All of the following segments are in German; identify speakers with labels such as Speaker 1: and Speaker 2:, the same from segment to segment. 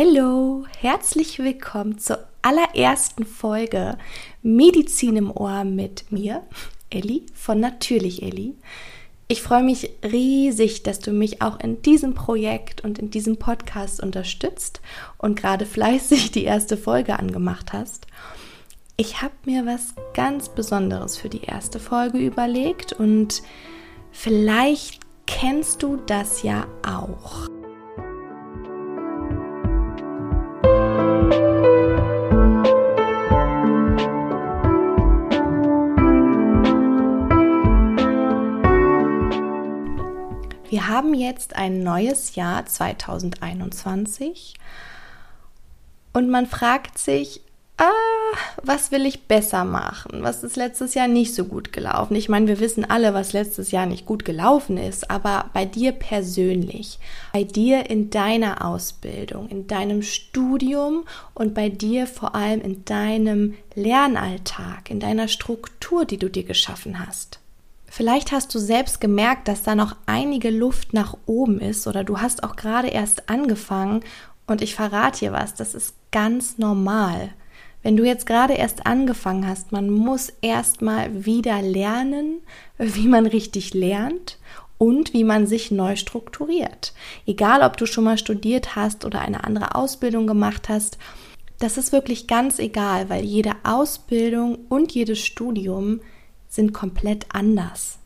Speaker 1: Hallo, herzlich willkommen zur allerersten Folge Medizin im Ohr mit mir, Elli von Natürlich Elli. Ich freue mich riesig, dass du mich auch in diesem Projekt und in diesem Podcast unterstützt und gerade fleißig die erste Folge angemacht hast. Ich habe mir was ganz Besonderes für die erste Folge überlegt und vielleicht kennst du das ja auch. Wir haben jetzt ein neues Jahr 2021 und man fragt sich, ah, was will ich besser machen? Was ist letztes Jahr nicht so gut gelaufen? Ich meine, wir wissen alle, was letztes Jahr nicht gut gelaufen ist, aber bei dir persönlich, bei dir in deiner Ausbildung, in deinem Studium und bei dir vor allem in deinem Lernalltag, in deiner Struktur, die du dir geschaffen hast. Vielleicht hast du selbst gemerkt, dass da noch einige Luft nach oben ist oder du hast auch gerade erst angefangen und ich verrate dir was, das ist ganz normal. Wenn du jetzt gerade erst angefangen hast, man muss erstmal wieder lernen, wie man richtig lernt und wie man sich neu strukturiert. Egal, ob du schon mal studiert hast oder eine andere Ausbildung gemacht hast, das ist wirklich ganz egal, weil jede Ausbildung und jedes Studium sind komplett anders.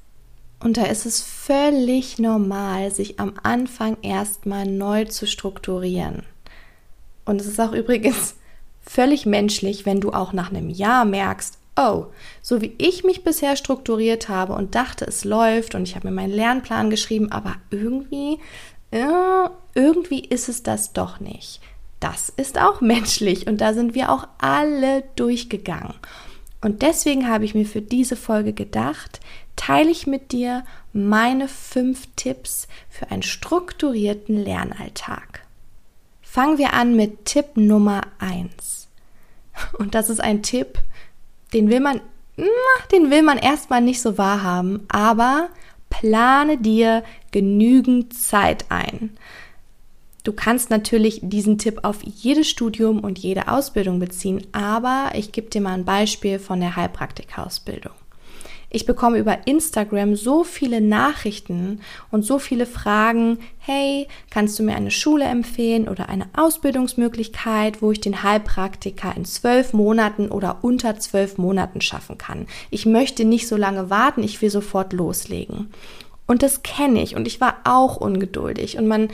Speaker 1: Und da ist es völlig normal, sich am Anfang erstmal neu zu strukturieren. Und es ist auch übrigens völlig menschlich, wenn du auch nach einem Jahr merkst, oh, so wie ich mich bisher strukturiert habe und dachte, es läuft und ich habe mir meinen Lernplan geschrieben, aber irgendwie, ja, irgendwie ist es das doch nicht. Das ist auch menschlich und da sind wir auch alle durchgegangen. Und deswegen habe ich mir für diese Folge gedacht, teile ich mit dir meine fünf Tipps für einen strukturierten Lernalltag. Fangen wir an mit Tipp Nummer eins. Und das ist ein Tipp, den will man, den will man erstmal nicht so wahrhaben, aber plane dir genügend Zeit ein. Du kannst natürlich diesen Tipp auf jedes Studium und jede Ausbildung beziehen, aber ich gebe dir mal ein Beispiel von der Heilpraktikausbildung. Ich bekomme über Instagram so viele Nachrichten und so viele Fragen, hey, kannst du mir eine Schule empfehlen oder eine Ausbildungsmöglichkeit, wo ich den Heilpraktiker in zwölf Monaten oder unter zwölf Monaten schaffen kann? Ich möchte nicht so lange warten, ich will sofort loslegen. Und das kenne ich und ich war auch ungeduldig und man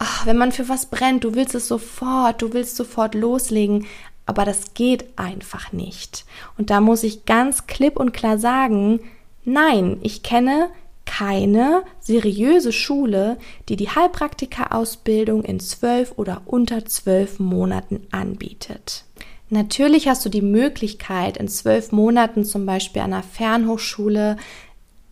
Speaker 1: ach, wenn man für was brennt, du willst es sofort, du willst sofort loslegen, aber das geht einfach nicht. Und da muss ich ganz klipp und klar sagen, nein, ich kenne keine seriöse Schule, die die Heilpraktika-Ausbildung in zwölf oder unter zwölf Monaten anbietet. Natürlich hast du die Möglichkeit, in zwölf Monaten zum Beispiel an einer Fernhochschule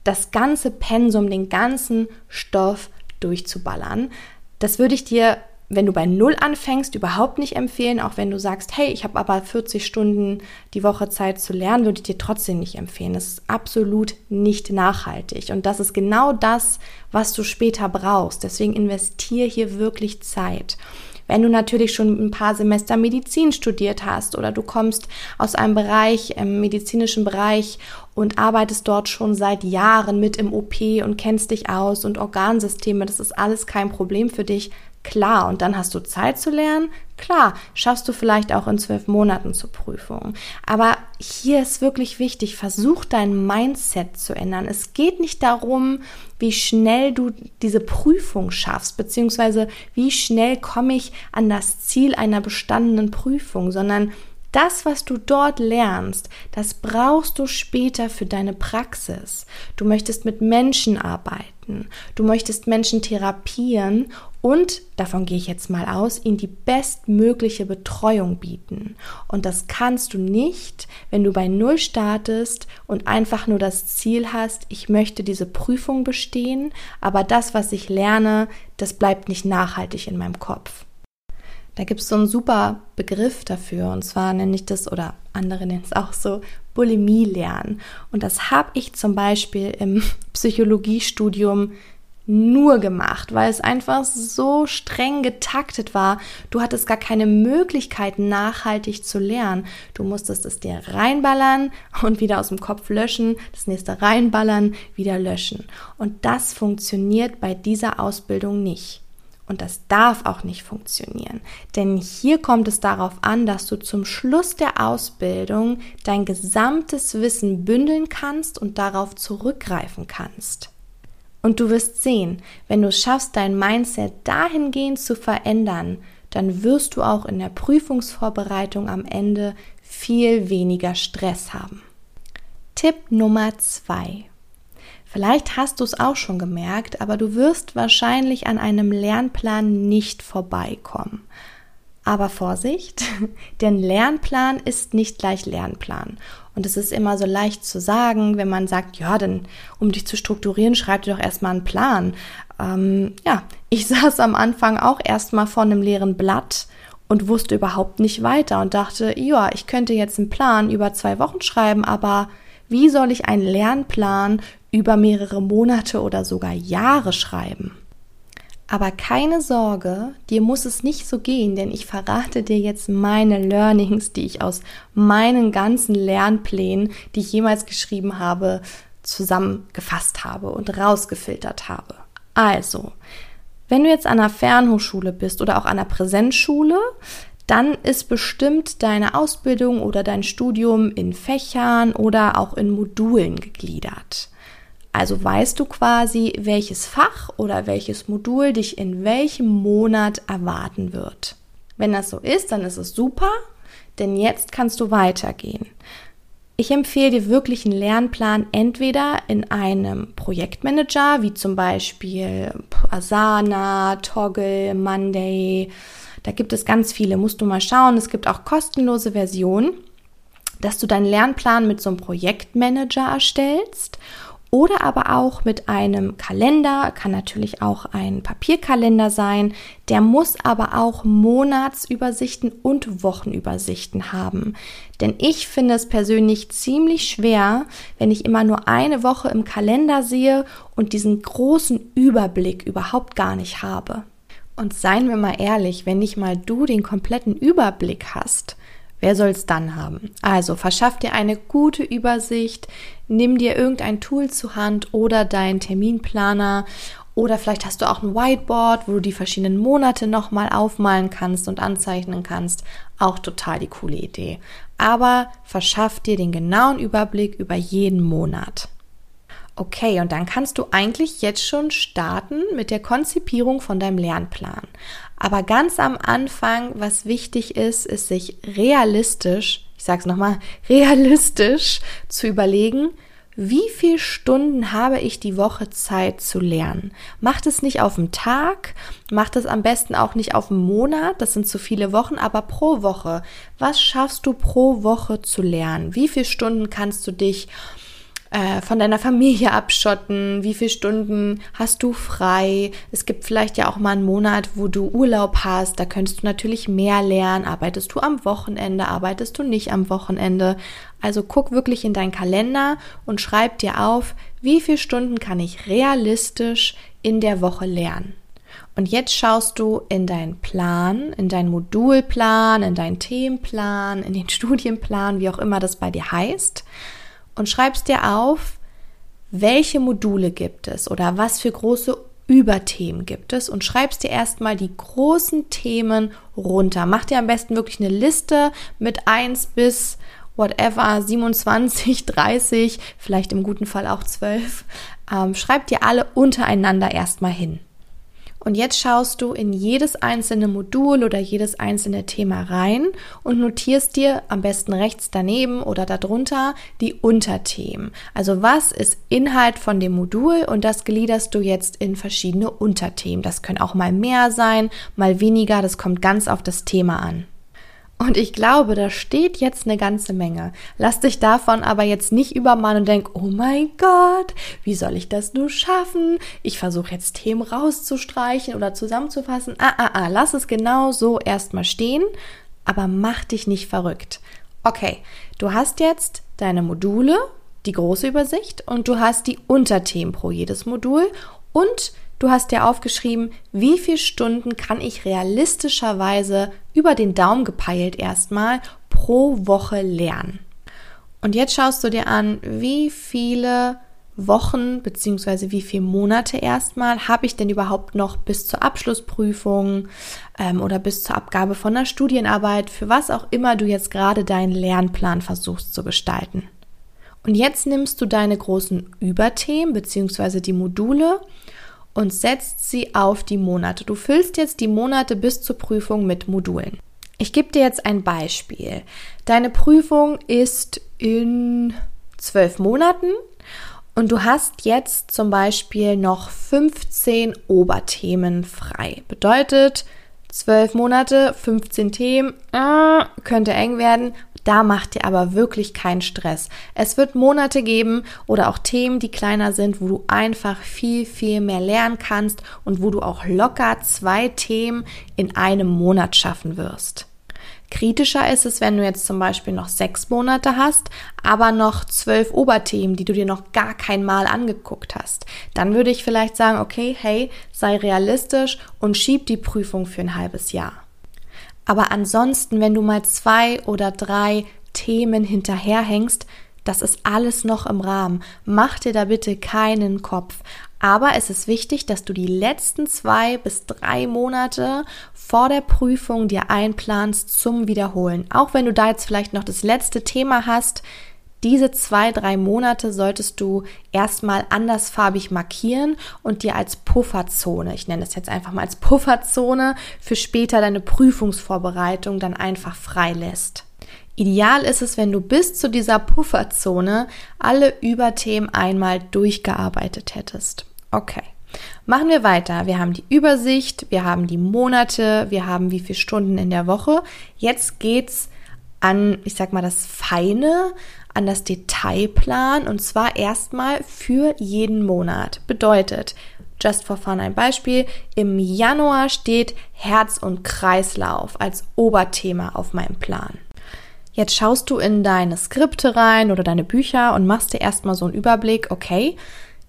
Speaker 1: das ganze Pensum, den ganzen Stoff durchzuballern. Das würde ich dir, wenn du bei Null anfängst, überhaupt nicht empfehlen. Auch wenn du sagst, hey, ich habe aber 40 Stunden die Woche Zeit zu lernen, würde ich dir trotzdem nicht empfehlen. Das ist absolut nicht nachhaltig. Und das ist genau das, was du später brauchst. Deswegen investier hier wirklich Zeit. Wenn du natürlich schon ein paar Semester Medizin studiert hast oder du kommst aus einem Bereich, im medizinischen Bereich und arbeitest dort schon seit Jahren mit im OP und kennst dich aus und Organsysteme, das ist alles kein Problem für dich. Klar, und dann hast du Zeit zu lernen. Klar, schaffst du vielleicht auch in zwölf Monaten zur Prüfung. Aber hier ist wirklich wichtig, versuch dein Mindset zu ändern. Es geht nicht darum, wie schnell du diese Prüfung schaffst, beziehungsweise wie schnell komme ich an das Ziel einer bestandenen Prüfung, sondern das, was du dort lernst, das brauchst du später für deine Praxis. Du möchtest mit Menschen arbeiten, du möchtest Menschen therapieren und, davon gehe ich jetzt mal aus, ihnen die bestmögliche Betreuung bieten. Und das kannst du nicht, wenn du bei Null startest und einfach nur das Ziel hast, ich möchte diese Prüfung bestehen, aber das, was ich lerne, das bleibt nicht nachhaltig in meinem Kopf. Da gibt es so einen super Begriff dafür und zwar nenne ich das oder andere nennen es auch so Bulimie lernen. Und das habe ich zum Beispiel im Psychologiestudium nur gemacht, weil es einfach so streng getaktet war. Du hattest gar keine Möglichkeit, nachhaltig zu lernen. Du musstest es dir reinballern und wieder aus dem Kopf löschen, das nächste reinballern, wieder löschen. Und das funktioniert bei dieser Ausbildung nicht. Und das darf auch nicht funktionieren. Denn hier kommt es darauf an, dass du zum Schluss der Ausbildung dein gesamtes Wissen bündeln kannst und darauf zurückgreifen kannst. Und du wirst sehen, wenn du schaffst, dein Mindset dahingehend zu verändern, dann wirst du auch in der Prüfungsvorbereitung am Ende viel weniger Stress haben. Tipp Nummer zwei. Vielleicht hast du es auch schon gemerkt, aber du wirst wahrscheinlich an einem Lernplan nicht vorbeikommen. Aber Vorsicht, denn Lernplan ist nicht gleich Lernplan. Und es ist immer so leicht zu sagen, wenn man sagt, ja, denn um dich zu strukturieren, schreib dir doch erstmal einen Plan. Ähm, ja, ich saß am Anfang auch erstmal vor einem leeren Blatt und wusste überhaupt nicht weiter und dachte, ja, ich könnte jetzt einen Plan über zwei Wochen schreiben, aber wie soll ich einen Lernplan über mehrere Monate oder sogar Jahre schreiben? Aber keine Sorge, dir muss es nicht so gehen, denn ich verrate dir jetzt meine Learnings, die ich aus meinen ganzen Lernplänen, die ich jemals geschrieben habe, zusammengefasst habe und rausgefiltert habe. Also, wenn du jetzt an einer Fernhochschule bist oder auch an einer Präsenzschule, dann ist bestimmt deine Ausbildung oder dein Studium in Fächern oder auch in Modulen gegliedert. Also weißt du quasi, welches Fach oder welches Modul dich in welchem Monat erwarten wird. Wenn das so ist, dann ist es super, denn jetzt kannst du weitergehen. Ich empfehle dir wirklich einen Lernplan entweder in einem Projektmanager, wie zum Beispiel Asana, Toggle, Monday, da gibt es ganz viele, musst du mal schauen. Es gibt auch kostenlose Versionen, dass du deinen Lernplan mit so einem Projektmanager erstellst oder aber auch mit einem Kalender, kann natürlich auch ein Papierkalender sein, der muss aber auch Monatsübersichten und Wochenübersichten haben. Denn ich finde es persönlich ziemlich schwer, wenn ich immer nur eine Woche im Kalender sehe und diesen großen Überblick überhaupt gar nicht habe. Und seien wir mal ehrlich, wenn nicht mal du den kompletten Überblick hast, wer soll es dann haben? Also verschaff dir eine gute Übersicht, nimm dir irgendein Tool zur Hand oder deinen Terminplaner oder vielleicht hast du auch ein Whiteboard, wo du die verschiedenen Monate nochmal aufmalen kannst und anzeichnen kannst. Auch total die coole Idee. Aber verschaff dir den genauen Überblick über jeden Monat. Okay, und dann kannst du eigentlich jetzt schon starten mit der Konzipierung von deinem Lernplan. Aber ganz am Anfang, was wichtig ist, ist sich realistisch, ich sage es nochmal, realistisch zu überlegen, wie viele Stunden habe ich die Woche Zeit zu lernen? Macht es nicht auf den Tag, macht es am besten auch nicht auf den Monat, das sind zu viele Wochen, aber pro Woche. Was schaffst du pro Woche zu lernen? Wie viele Stunden kannst du dich äh, von deiner Familie abschotten, wie viele Stunden hast du frei. Es gibt vielleicht ja auch mal einen Monat, wo du Urlaub hast, da könntest du natürlich mehr lernen. Arbeitest du am Wochenende, arbeitest du nicht am Wochenende. Also guck wirklich in deinen Kalender und schreib dir auf, wie viele Stunden kann ich realistisch in der Woche lernen. Und jetzt schaust du in deinen Plan, in deinen Modulplan, in deinen Themenplan, in den Studienplan, wie auch immer das bei dir heißt und schreibst dir auf, welche Module gibt es oder was für große Überthemen gibt es und schreibst dir erstmal die großen Themen runter. Mach dir am besten wirklich eine Liste mit 1 bis whatever, 27, 30, vielleicht im guten Fall auch 12. Ähm, schreib dir alle untereinander erstmal hin. Und jetzt schaust du in jedes einzelne Modul oder jedes einzelne Thema rein und notierst dir am besten rechts daneben oder darunter die Unterthemen. Also was ist Inhalt von dem Modul und das gliederst du jetzt in verschiedene Unterthemen. Das können auch mal mehr sein, mal weniger, das kommt ganz auf das Thema an. Und ich glaube, da steht jetzt eine ganze Menge. Lass dich davon aber jetzt nicht übermannen und denk, oh mein Gott, wie soll ich das nur schaffen? Ich versuche jetzt Themen rauszustreichen oder zusammenzufassen. Ah, ah, ah, lass es genau so erstmal stehen, aber mach dich nicht verrückt. Okay, du hast jetzt deine Module, die große Übersicht und du hast die Unterthemen pro jedes Modul und du hast dir aufgeschrieben, wie viele Stunden kann ich realistischerweise über den Daumen gepeilt erstmal pro Woche lernen. Und jetzt schaust du dir an, wie viele Wochen beziehungsweise wie viele Monate erstmal habe ich denn überhaupt noch bis zur Abschlussprüfung ähm, oder bis zur Abgabe von einer Studienarbeit, für was auch immer du jetzt gerade deinen Lernplan versuchst zu gestalten. Und jetzt nimmst du deine großen Überthemen beziehungsweise die Module und setzt sie auf die Monate. Du füllst jetzt die Monate bis zur Prüfung mit Modulen. Ich gebe dir jetzt ein Beispiel. Deine Prüfung ist in zwölf Monaten und du hast jetzt zum Beispiel noch 15 Oberthemen frei. Bedeutet, 12 Monate, 15 Themen, äh, könnte eng werden. Da macht dir aber wirklich keinen Stress. Es wird Monate geben oder auch Themen, die kleiner sind, wo du einfach viel, viel mehr lernen kannst und wo du auch locker zwei Themen in einem Monat schaffen wirst. Kritischer ist es, wenn du jetzt zum Beispiel noch sechs Monate hast, aber noch zwölf Oberthemen, die du dir noch gar kein Mal angeguckt hast. Dann würde ich vielleicht sagen, okay, hey, sei realistisch und schieb die Prüfung für ein halbes Jahr. Aber ansonsten, wenn du mal zwei oder drei Themen hinterherhängst, das ist alles noch im Rahmen. Mach dir da bitte keinen Kopf. Aber es ist wichtig, dass du die letzten zwei bis drei Monate vor der Prüfung dir einplanst zum Wiederholen. Auch wenn du da jetzt vielleicht noch das letzte Thema hast, diese zwei, drei Monate solltest du erstmal andersfarbig markieren und dir als Pufferzone, ich nenne es jetzt einfach mal als Pufferzone, für später deine Prüfungsvorbereitung dann einfach freilässt. Ideal ist es, wenn du bis zu dieser Pufferzone alle Überthemen einmal durchgearbeitet hättest. Okay. Machen wir weiter. Wir haben die Übersicht, wir haben die Monate, wir haben wie viele Stunden in der Woche. Jetzt geht's an, ich sag mal, das Feine, an das Detailplan und zwar erstmal für jeden Monat. Bedeutet, just for fun ein Beispiel, im Januar steht Herz- und Kreislauf als Oberthema auf meinem Plan. Jetzt schaust du in deine Skripte rein oder deine Bücher und machst dir erstmal so einen Überblick, okay,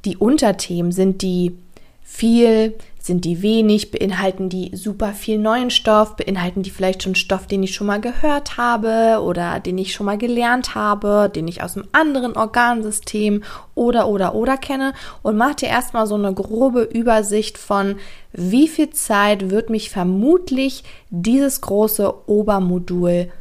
Speaker 1: die Unterthemen sind die viel, sind die wenig, beinhalten die super viel neuen Stoff, beinhalten die vielleicht schon Stoff, den ich schon mal gehört habe oder den ich schon mal gelernt habe, den ich aus einem anderen Organsystem oder oder oder kenne und mach dir erstmal so eine grobe Übersicht von wie viel Zeit wird mich vermutlich dieses große Obermodul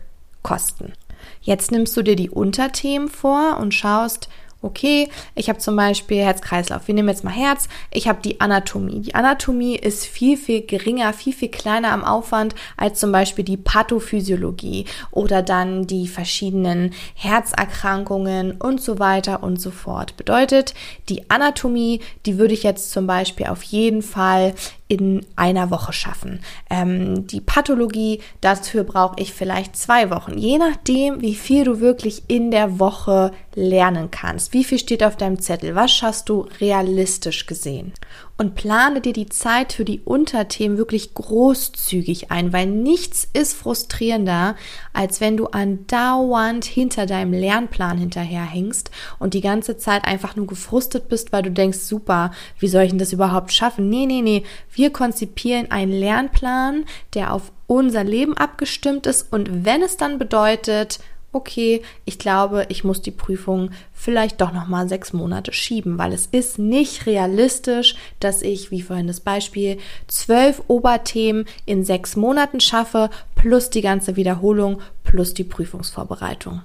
Speaker 1: kosten. Jetzt nimmst du dir die Unterthemen vor und schaust, okay, ich habe zum Beispiel Herz-Kreislauf. Wir nehmen jetzt mal Herz. Ich habe die Anatomie. Die Anatomie ist viel, viel geringer, viel, viel kleiner am Aufwand als zum Beispiel die Pathophysiologie oder dann die verschiedenen Herzerkrankungen und so weiter und so fort. Bedeutet, die Anatomie, die würde ich jetzt zum Beispiel auf jeden Fall in einer Woche schaffen. Ähm, die Pathologie, dafür brauche ich vielleicht zwei Wochen, je nachdem, wie viel du wirklich in der Woche lernen kannst. Wie viel steht auf deinem Zettel? Was schaffst du realistisch gesehen? Und plane dir die Zeit für die Unterthemen wirklich großzügig ein, weil nichts ist frustrierender, als wenn du andauernd hinter deinem Lernplan hinterherhängst und die ganze Zeit einfach nur gefrustet bist, weil du denkst, super, wie soll ich denn das überhaupt schaffen? Nee, nee, nee, wir konzipieren einen Lernplan, der auf unser Leben abgestimmt ist und wenn es dann bedeutet, okay, ich glaube, ich muss die Prüfung vielleicht doch noch mal sechs Monate schieben, weil es ist nicht realistisch, dass ich, wie vorhin das Beispiel, zwölf Oberthemen in sechs Monaten schaffe, plus die ganze Wiederholung, plus die Prüfungsvorbereitung.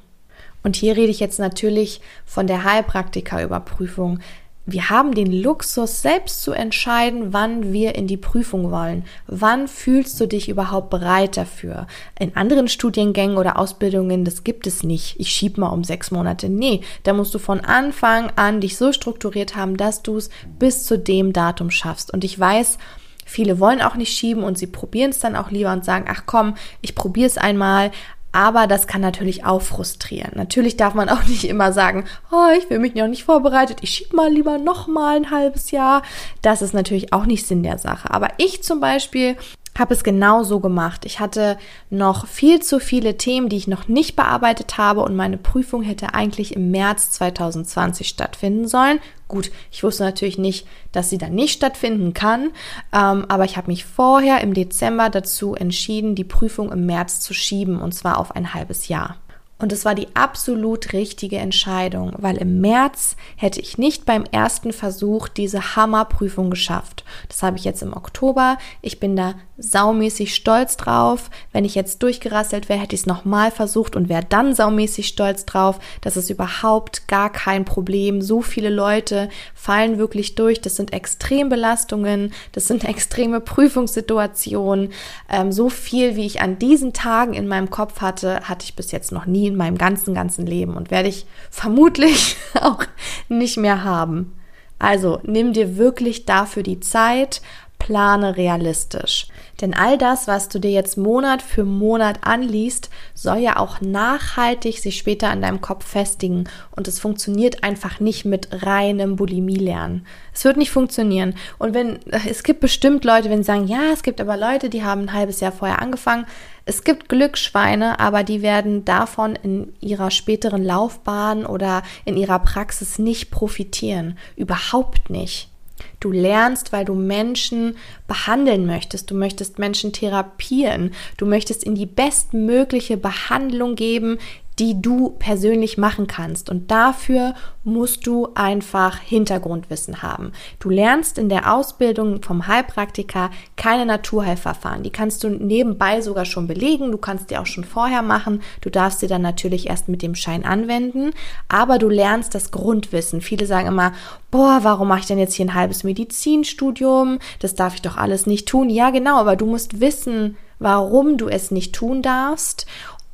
Speaker 1: Und hier rede ich jetzt natürlich von der Heilpraktikerüberprüfung wir haben den Luxus, selbst zu entscheiden, wann wir in die Prüfung wollen. Wann fühlst du dich überhaupt bereit dafür? In anderen Studiengängen oder Ausbildungen, das gibt es nicht. Ich schieb mal um sechs Monate. Nee, da musst du von Anfang an dich so strukturiert haben, dass du es bis zu dem Datum schaffst. Und ich weiß, Viele wollen auch nicht schieben und sie probieren es dann auch lieber und sagen, ach komm, ich probiere es einmal, aber das kann natürlich auch frustrieren. Natürlich darf man auch nicht immer sagen, oh, ich will mich noch nicht vorbereitet, ich schieb mal lieber noch mal ein halbes Jahr. Das ist natürlich auch nicht Sinn der Sache. Aber ich zum Beispiel habe es genau so gemacht. Ich hatte noch viel zu viele Themen, die ich noch nicht bearbeitet habe und meine Prüfung hätte eigentlich im März 2020 stattfinden sollen. Gut, ich wusste natürlich nicht, dass sie dann nicht stattfinden kann, ähm, aber ich habe mich vorher im Dezember dazu entschieden, die Prüfung im März zu schieben und zwar auf ein halbes Jahr. Und es war die absolut richtige Entscheidung, weil im März hätte ich nicht beim ersten Versuch diese Hammerprüfung geschafft. Das habe ich jetzt im Oktober. Ich bin da saumäßig stolz drauf. Wenn ich jetzt durchgerasselt wäre, hätte ich es nochmal versucht und wäre dann saumäßig stolz drauf. Das ist überhaupt gar kein Problem. So viele Leute fallen wirklich durch. Das sind Extrembelastungen, das sind extreme Prüfungssituationen. Ähm, so viel, wie ich an diesen Tagen in meinem Kopf hatte, hatte ich bis jetzt noch nie in meinem ganzen, ganzen Leben und werde ich vermutlich auch nicht mehr haben. Also nimm dir wirklich dafür die Zeit, plane realistisch. Denn all das, was du dir jetzt Monat für Monat anliest, soll ja auch nachhaltig sich später an deinem Kopf festigen. Und es funktioniert einfach nicht mit reinem Bulimie-Lernen. Es wird nicht funktionieren. Und wenn, es gibt bestimmt Leute, wenn sie sagen, ja, es gibt aber Leute, die haben ein halbes Jahr vorher angefangen. Es gibt Glücksschweine, aber die werden davon in ihrer späteren Laufbahn oder in ihrer Praxis nicht profitieren. Überhaupt nicht. Du lernst, weil du Menschen behandeln möchtest. Du möchtest Menschen therapieren. Du möchtest in die bestmögliche Behandlung geben, die du persönlich machen kannst. Und dafür musst du einfach Hintergrundwissen haben. Du lernst in der Ausbildung vom Heilpraktiker keine Naturheilverfahren. Die kannst du nebenbei sogar schon belegen. Du kannst die auch schon vorher machen. Du darfst sie dann natürlich erst mit dem Schein anwenden. Aber du lernst das Grundwissen. Viele sagen immer, boah, warum mache ich denn jetzt hier ein halbes Medizinstudium? Das darf ich doch alles nicht tun. Ja, genau, aber du musst wissen, warum du es nicht tun darfst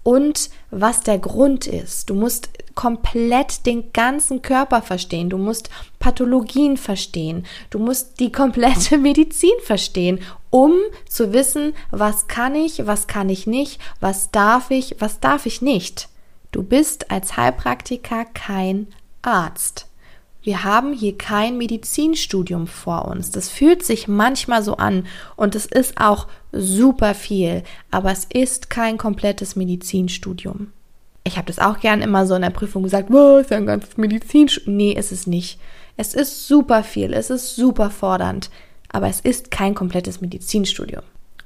Speaker 1: und was der Grund ist. Du musst komplett den ganzen Körper verstehen. Du musst Pathologien verstehen. Du musst die komplette Medizin verstehen, um zu wissen, was kann ich, was kann ich nicht, was darf ich, was darf ich nicht. Du bist als Heilpraktiker kein Arzt. Wir haben hier kein Medizinstudium vor uns. Das fühlt sich manchmal so an und es ist auch super viel, aber es ist kein komplettes Medizinstudium. Ich habe das auch gern immer so in der Prüfung gesagt, was ist ja ein ganzes Medizinstudium? Nee, ist es nicht. Es ist super viel, es ist super fordernd, aber es ist kein komplettes Medizinstudium.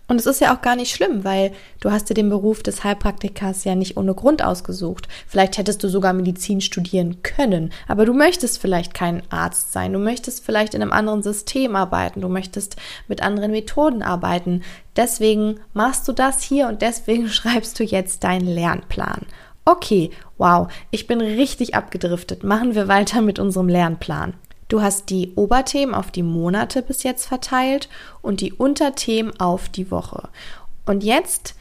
Speaker 1: Und es ist ja auch gar nicht schlimm, weil du hast dir den Beruf des Heilpraktikers ja nicht ohne Grund ausgesucht. Vielleicht hättest du sogar Medizin studieren können, aber du möchtest vielleicht kein Arzt sein, du möchtest vielleicht in einem anderen System arbeiten, du möchtest mit anderen Methoden arbeiten. Deswegen machst du das hier und deswegen schreibst du jetzt deinen Lernplan. Okay, wow, ich bin richtig abgedriftet. Machen wir weiter mit unserem Lernplan. Du hast die Oberthemen auf die Monate bis jetzt verteilt und die Unterthemen auf die Woche. Und jetzt,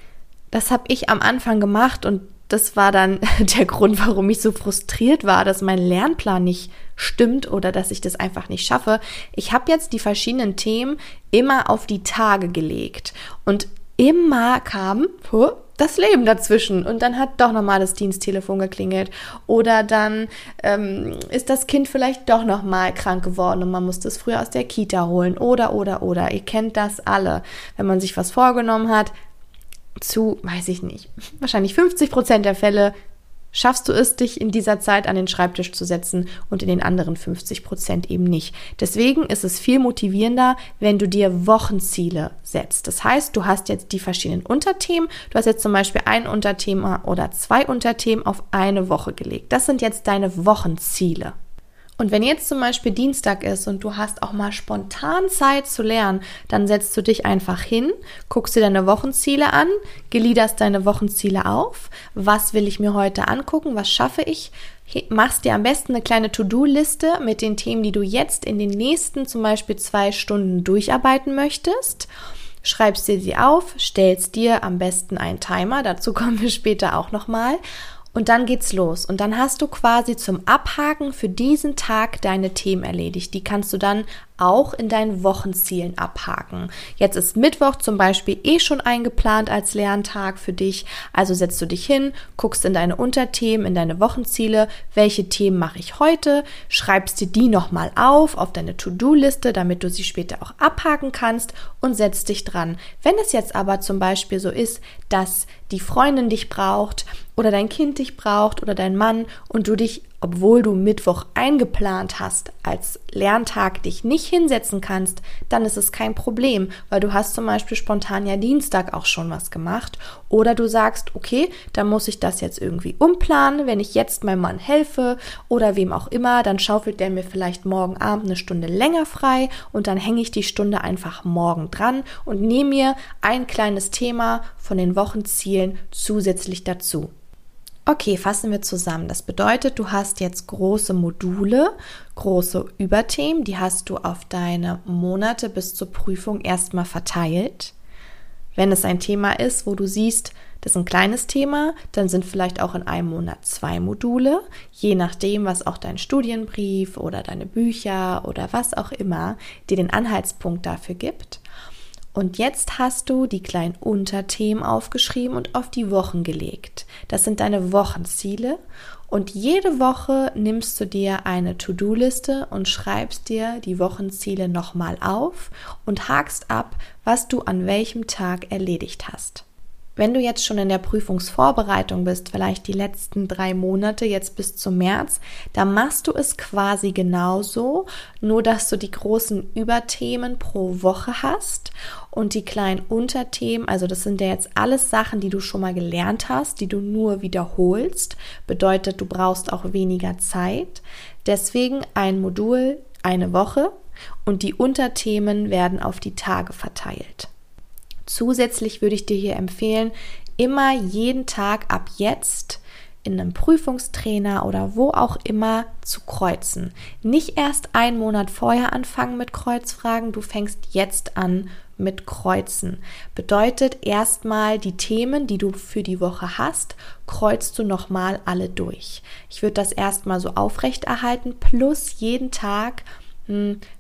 Speaker 1: das habe ich am Anfang gemacht und das war dann der Grund, warum ich so frustriert war, dass mein Lernplan nicht stimmt oder dass ich das einfach nicht schaffe. Ich habe jetzt die verschiedenen Themen immer auf die Tage gelegt und immer kam, das Leben dazwischen. Und dann hat doch nochmal das Diensttelefon geklingelt. Oder dann ähm, ist das Kind vielleicht doch nochmal krank geworden und man muss das früher aus der Kita holen. Oder, oder, oder. Ihr kennt das alle. Wenn man sich was vorgenommen hat, zu, weiß ich nicht, wahrscheinlich 50 Prozent der Fälle schaffst du es, dich in dieser Zeit an den Schreibtisch zu setzen und in den anderen 50 Prozent eben nicht. Deswegen ist es viel motivierender, wenn du dir Wochenziele setzt. Das heißt, du hast jetzt die verschiedenen Unterthemen. Du hast jetzt zum Beispiel ein Unterthema oder zwei Unterthemen auf eine Woche gelegt. Das sind jetzt deine Wochenziele. Und wenn jetzt zum Beispiel Dienstag ist und du hast auch mal spontan Zeit zu lernen, dann setzt du dich einfach hin, guckst dir deine Wochenziele an, gliederst deine Wochenziele auf. Was will ich mir heute angucken? Was schaffe ich? Machst dir am besten eine kleine To-Do-Liste mit den Themen, die du jetzt in den nächsten zum Beispiel zwei Stunden durcharbeiten möchtest schreibst dir sie auf, stellst dir am besten einen Timer, dazu kommen wir später auch nochmal und dann geht's los. Und dann hast du quasi zum Abhaken für diesen Tag deine Themen erledigt. Die kannst du dann auch in deinen Wochenzielen abhaken. Jetzt ist Mittwoch zum Beispiel eh schon eingeplant als Lerntag für dich. Also setzt du dich hin, guckst in deine Unterthemen, in deine Wochenziele, welche Themen mache ich heute, schreibst dir die nochmal auf auf deine To-Do-Liste, damit du sie später auch abhaken kannst und setzt dich dran. Wenn es jetzt aber zum Beispiel so ist, dass die Freundin dich braucht oder dein Kind dich braucht oder dein Mann und du dich, obwohl du Mittwoch eingeplant hast, als Lerntag dich nicht hinsetzen kannst, dann ist es kein Problem, weil du hast zum Beispiel spontan ja Dienstag auch schon was gemacht oder du sagst, okay, dann muss ich das jetzt irgendwie umplanen, wenn ich jetzt meinem Mann helfe oder wem auch immer, dann schaufelt der mir vielleicht morgen Abend eine Stunde länger frei und dann hänge ich die Stunde einfach morgen dran und nehme mir ein kleines Thema von den Wochenzielen zusätzlich dazu. Okay, fassen wir zusammen. Das bedeutet, du hast jetzt große Module, große Überthemen, die hast du auf deine Monate bis zur Prüfung erstmal verteilt. Wenn es ein Thema ist, wo du siehst, das ist ein kleines Thema, dann sind vielleicht auch in einem Monat zwei Module, je nachdem, was auch dein Studienbrief oder deine Bücher oder was auch immer dir den Anhaltspunkt dafür gibt. Und jetzt hast du die kleinen Unterthemen aufgeschrieben und auf die Wochen gelegt. Das sind deine Wochenziele. Und jede Woche nimmst du dir eine To-Do-Liste und schreibst dir die Wochenziele nochmal auf und hakst ab, was du an welchem Tag erledigt hast. Wenn du jetzt schon in der Prüfungsvorbereitung bist, vielleicht die letzten drei Monate jetzt bis zum März, dann machst du es quasi genauso, nur dass du die großen Überthemen pro Woche hast und die kleinen Unterthemen, also das sind ja jetzt alles Sachen, die du schon mal gelernt hast, die du nur wiederholst, bedeutet, du brauchst auch weniger Zeit. Deswegen ein Modul eine Woche und die Unterthemen werden auf die Tage verteilt. Zusätzlich würde ich dir hier empfehlen, immer jeden Tag ab jetzt in einem Prüfungstrainer oder wo auch immer zu kreuzen. Nicht erst einen Monat vorher anfangen mit Kreuzfragen, du fängst jetzt an mit Kreuzen. Bedeutet erstmal die Themen, die du für die Woche hast, kreuzt du nochmal alle durch. Ich würde das erstmal so aufrechterhalten, plus jeden Tag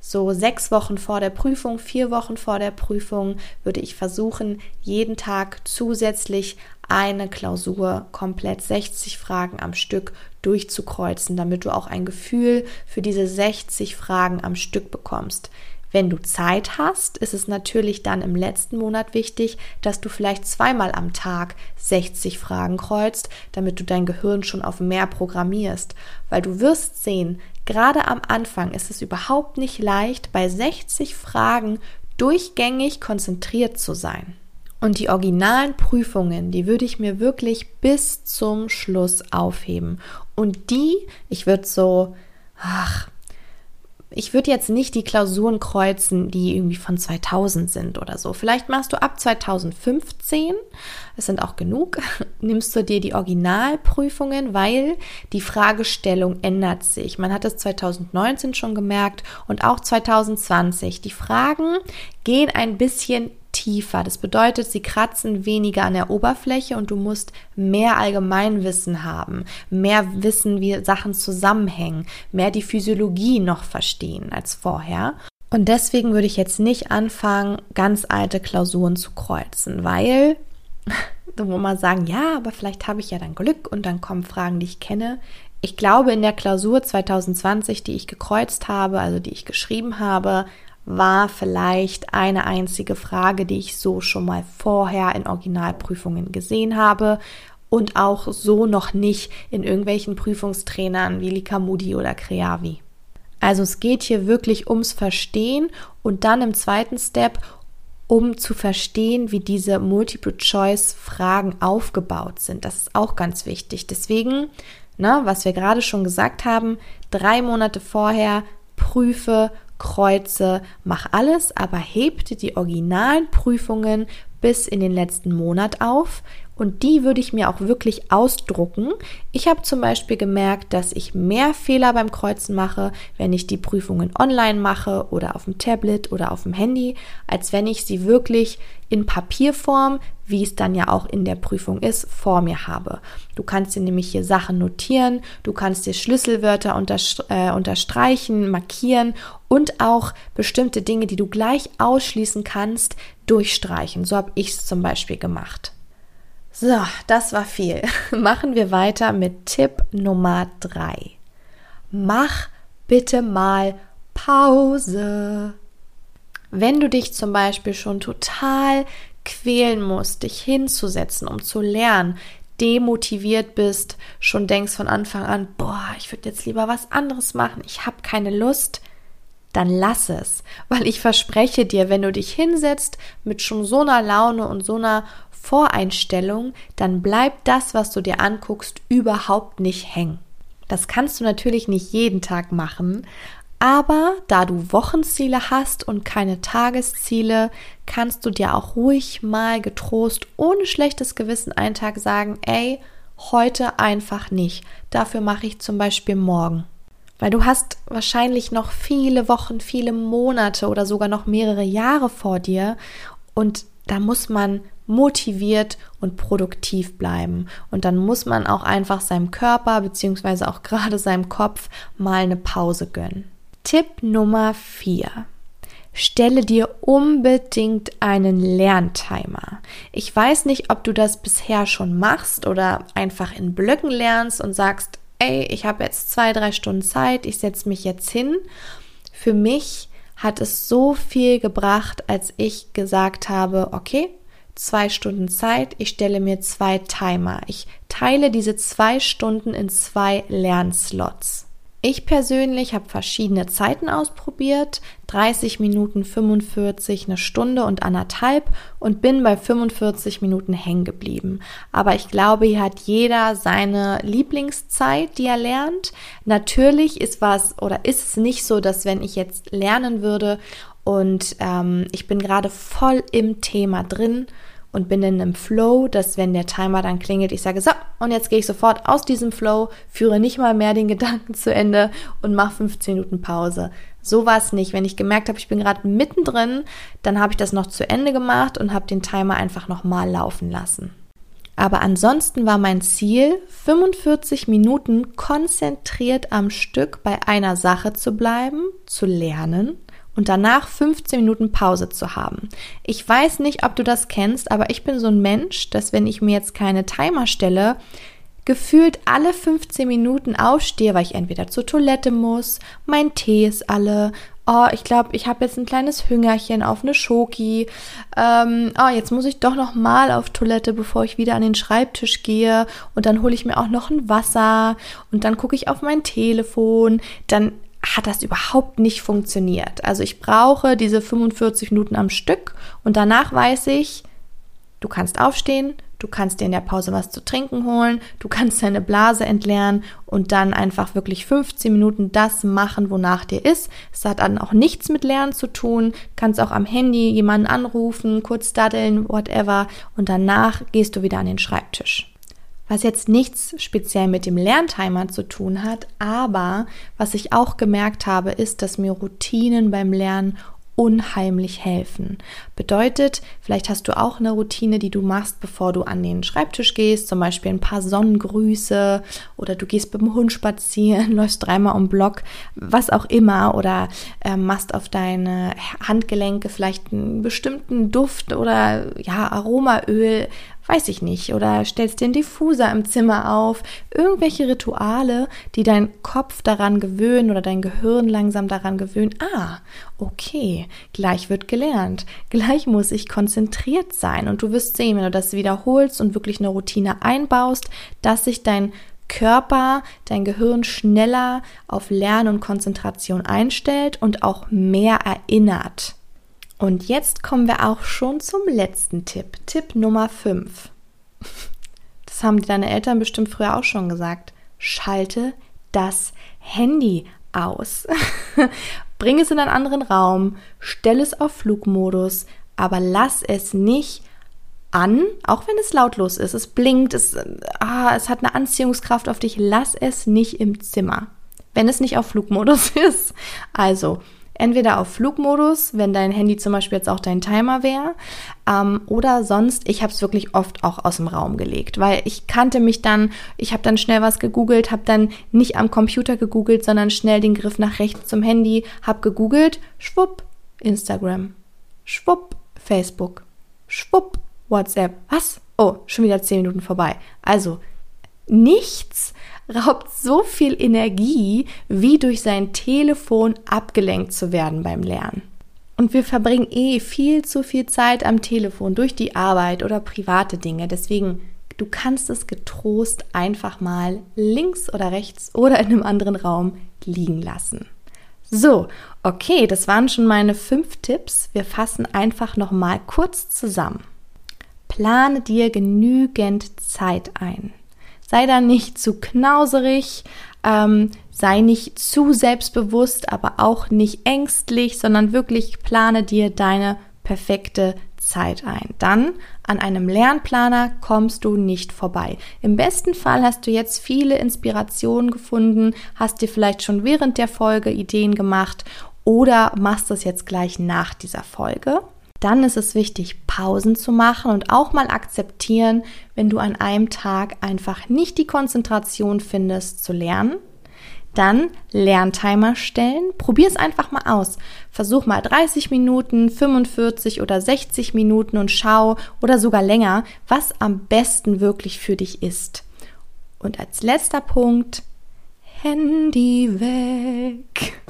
Speaker 1: so sechs Wochen vor der Prüfung, vier Wochen vor der Prüfung würde ich versuchen, jeden Tag zusätzlich eine Klausur komplett 60 Fragen am Stück durchzukreuzen, damit du auch ein Gefühl für diese 60 Fragen am Stück bekommst. Wenn du Zeit hast, ist es natürlich dann im letzten Monat wichtig, dass du vielleicht zweimal am Tag 60 Fragen kreuzt, damit du dein Gehirn schon auf mehr programmierst. Weil du wirst sehen, gerade am Anfang ist es überhaupt nicht leicht, bei 60 Fragen durchgängig konzentriert zu sein. Und die originalen Prüfungen, die würde ich mir wirklich bis zum Schluss aufheben. Und die, ich würde so, ach, ich würde jetzt nicht die Klausuren kreuzen, die irgendwie von 2000 sind oder so. Vielleicht machst du ab 2015, es sind auch genug, nimmst du dir die Originalprüfungen, weil die Fragestellung ändert sich. Man hat es 2019 schon gemerkt und auch 2020. Die Fragen gehen ein bisschen tiefer. Das bedeutet, sie kratzen weniger an der Oberfläche und du musst mehr Allgemeinwissen haben, mehr wissen, wie Sachen zusammenhängen, mehr die Physiologie noch verstehen als vorher. Und deswegen würde ich jetzt nicht anfangen, ganz alte Klausuren zu kreuzen, weil wo man sagen, ja, aber vielleicht habe ich ja dann Glück und dann kommen Fragen, die ich kenne. Ich glaube, in der Klausur 2020, die ich gekreuzt habe, also die ich geschrieben habe, war vielleicht eine einzige Frage, die ich so schon mal vorher in Originalprüfungen gesehen habe und auch so noch nicht in irgendwelchen Prüfungstrainern wie Likamudi oder Creavi. Also es geht hier wirklich ums Verstehen und dann im zweiten Step um zu verstehen, wie diese Multiple-Choice-Fragen aufgebaut sind. Das ist auch ganz wichtig. Deswegen, ne, was wir gerade schon gesagt haben, drei Monate vorher prüfe kreuze, mach alles, aber hebt die originalen Prüfungen bis in den letzten Monat auf Und die würde ich mir auch wirklich ausdrucken. Ich habe zum Beispiel gemerkt, dass ich mehr Fehler beim Kreuzen mache, wenn ich die Prüfungen online mache oder auf dem Tablet oder auf dem Handy, als wenn ich sie wirklich in Papierform, wie es dann ja auch in der Prüfung ist, vor mir habe. Du kannst dir nämlich hier Sachen notieren, du kannst dir Schlüsselwörter äh, unterstreichen, markieren und auch bestimmte Dinge, die du gleich ausschließen kannst, durchstreichen. So habe ich es zum Beispiel gemacht. So, das war viel. Machen wir weiter mit Tipp Nummer drei. Mach bitte mal Pause. Wenn du dich zum Beispiel schon total quälen musst, dich hinzusetzen, um zu lernen, demotiviert bist, schon denkst von Anfang an, boah, ich würde jetzt lieber was anderes machen, ich habe keine Lust, dann lass es, weil ich verspreche dir, wenn du dich hinsetzt mit schon so einer Laune und so einer Voreinstellung, dann bleibt das, was du dir anguckst, überhaupt nicht hängen. Das kannst du natürlich nicht jeden Tag machen, aber da du Wochenziele hast und keine Tagesziele, kannst du dir auch ruhig mal getrost, ohne schlechtes Gewissen einen Tag sagen, ey, heute einfach nicht. Dafür mache ich zum Beispiel morgen. Weil du hast wahrscheinlich noch viele Wochen, viele Monate oder sogar noch mehrere Jahre vor dir und da muss man motiviert und produktiv bleiben. Und dann muss man auch einfach seinem Körper beziehungsweise auch gerade seinem Kopf mal eine Pause gönnen. Tipp Nummer 4. Stelle dir unbedingt einen Lerntimer. Ich weiß nicht, ob du das bisher schon machst oder einfach in Blöcken lernst und sagst, ey, ich habe jetzt zwei, drei Stunden Zeit, ich setze mich jetzt hin. Für mich hat es so viel gebracht, als ich gesagt habe, okay, zwei Stunden Zeit, ich stelle mir zwei Timer. Ich teile diese zwei Stunden in zwei Lernslots. Ich persönlich habe verschiedene Zeiten ausprobiert, 30 Minuten, 45, eine Stunde und anderthalb und bin bei 45 Minuten hängen geblieben. Aber ich glaube, hier hat jeder seine Lieblingszeit, die er lernt. Natürlich ist was oder ist es nicht so, dass wenn ich jetzt lernen würde und ähm, ich bin gerade voll im Thema drin, und bin in einem Flow, dass wenn der Timer dann klingelt, ich sage, so, und jetzt gehe ich sofort aus diesem Flow, führe nicht mal mehr den Gedanken zu Ende und mache 15 Minuten Pause. So war es nicht. Wenn ich gemerkt habe, ich bin gerade mittendrin, dann habe ich das noch zu Ende gemacht und habe den Timer einfach nochmal laufen lassen. Aber ansonsten war mein Ziel, 45 Minuten konzentriert am Stück bei einer Sache zu bleiben, zu lernen und danach 15 Minuten Pause zu haben. Ich weiß nicht, ob du das kennst, aber ich bin so ein Mensch, dass wenn ich mir jetzt keine Timer stelle, gefühlt alle 15 Minuten aufstehe, weil ich entweder zur Toilette muss, mein Tee ist alle, oh, ich glaube, ich habe jetzt ein kleines Hüngerchen auf eine Schoki, ähm, oh, jetzt muss ich doch noch mal auf Toilette, bevor ich wieder an den Schreibtisch gehe und dann hole ich mir auch noch ein Wasser und dann gucke ich auf mein Telefon, dann hat das überhaupt nicht funktioniert. Also ich brauche diese 45 Minuten am Stück und danach weiß ich, du kannst aufstehen, du kannst dir in der Pause was zu trinken holen, du kannst deine Blase entleeren und dann einfach wirklich 15 Minuten das machen, wonach dir ist. Es hat dann auch nichts mit Lernen zu tun, kannst auch am Handy jemanden anrufen, kurz daddeln, whatever und danach gehst du wieder an den Schreibtisch was jetzt nichts speziell mit dem Lerntimer zu tun hat, aber was ich auch gemerkt habe, ist, dass mir Routinen beim Lernen unheimlich helfen. Bedeutet, vielleicht hast du auch eine Routine, die du machst, bevor du an den Schreibtisch gehst, zum Beispiel ein paar Sonnengrüße oder du gehst mit dem Hund spazieren, läufst dreimal um Block, was auch immer oder äh, machst auf deine Handgelenke vielleicht einen bestimmten Duft oder ja Aromaöl, weiß ich nicht, oder stellst den Diffuser im Zimmer auf, irgendwelche Rituale, die dein Kopf daran gewöhnen oder dein Gehirn langsam daran gewöhnen, ah, okay, gleich wird gelernt, gleich muss ich konzentriert sein. Und du wirst sehen, wenn du das wiederholst und wirklich eine Routine einbaust, dass sich dein Körper, dein Gehirn schneller auf Lernen und Konzentration einstellt und auch mehr erinnert. Und jetzt kommen wir auch schon zum letzten Tipp. Tipp Nummer 5. Das haben deine Eltern bestimmt früher auch schon gesagt. Schalte das Handy aus. Bring es in einen anderen Raum, stell es auf Flugmodus, aber lass es nicht an, auch wenn es lautlos ist. Es blinkt, es, ah, es hat eine Anziehungskraft auf dich. Lass es nicht im Zimmer, wenn es nicht auf Flugmodus ist. Also entweder auf Flugmodus, wenn dein Handy zum Beispiel jetzt auch dein Timer wäre, ähm, oder sonst, ich habe es wirklich oft auch aus dem Raum gelegt, weil ich kannte mich dann, ich habe dann schnell was gegoogelt, habe dann nicht am Computer gegoogelt, sondern schnell den Griff nach rechts zum Handy, habe gegoogelt, schwupp, Instagram, schwupp, Facebook, schwupp, WhatsApp. Was? Oh, schon wieder zehn Minuten vorbei. Also, nichts raubt so viel Energie, wie durch sein Telefon abgelenkt zu werden beim Lernen. Und wir verbringen eh viel zu viel Zeit am Telefon durch die Arbeit oder private Dinge. Deswegen, du kannst es getrost einfach mal links oder rechts oder in einem anderen Raum liegen lassen. So, okay, das waren schon meine fünf Tipps. Wir fassen einfach noch mal kurz zusammen. Plane dir genügend Zeit ein. Sei da nicht zu knauserig, ähm, sei nicht zu selbstbewusst, aber auch nicht ängstlich, sondern wirklich plane dir deine perfekte Zeit ein. Dann an einem Lernplaner kommst du nicht vorbei. Im besten Fall hast du jetzt viele Inspirationen gefunden, hast dir vielleicht schon während der Folge Ideen gemacht oder machst es jetzt gleich nach dieser Folge dann ist es wichtig, Pausen zu machen und auch mal akzeptieren, wenn du an einem Tag einfach nicht die Konzentration findest zu lernen. Dann Lerntimer stellen. Probier es einfach mal aus. Versuch mal 30 Minuten, 45 oder 60 Minuten und schau oder sogar länger, was am besten wirklich für dich ist. Und als letzter Punkt, Handy weg.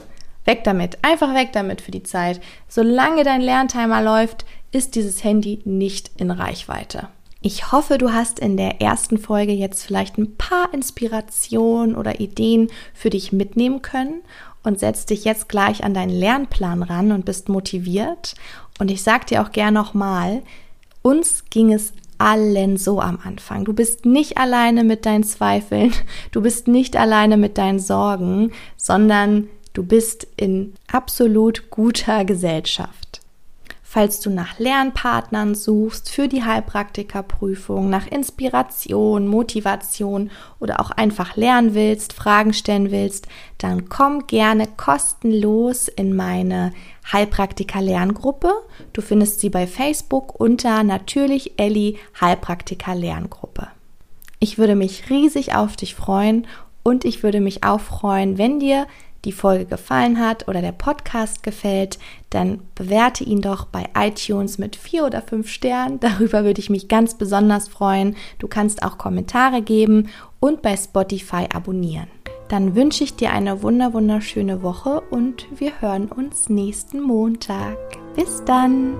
Speaker 1: Weg damit, einfach weg damit für die Zeit. Solange dein Lerntimer läuft, ist dieses Handy nicht in Reichweite. Ich hoffe, du hast in der ersten Folge jetzt vielleicht ein paar Inspirationen oder Ideen für dich mitnehmen können und setzt dich jetzt gleich an deinen Lernplan ran und bist motiviert. Und ich sage dir auch gern nochmal, uns ging es allen so am Anfang. Du bist nicht alleine mit deinen Zweifeln, du bist nicht alleine mit deinen Sorgen, sondern Du bist in absolut guter Gesellschaft. Falls du nach Lernpartnern suchst für die Heilpraktikerprüfung, nach Inspiration, Motivation oder auch einfach lernen willst, Fragen stellen willst, dann komm gerne kostenlos in meine Heilpraktiker Lerngruppe. Du findest sie bei Facebook unter natürlich Elli Heilpraktiker Lerngruppe. Ich würde mich riesig auf dich freuen und ich würde mich auch freuen, wenn dir die Folge gefallen hat oder der Podcast gefällt, dann bewerte ihn doch bei iTunes mit vier oder fünf Sternen. Darüber würde ich mich ganz besonders freuen. Du kannst auch Kommentare geben und bei Spotify abonnieren. Dann wünsche ich dir eine wunder wunderschöne Woche und wir hören uns nächsten Montag. Bis dann!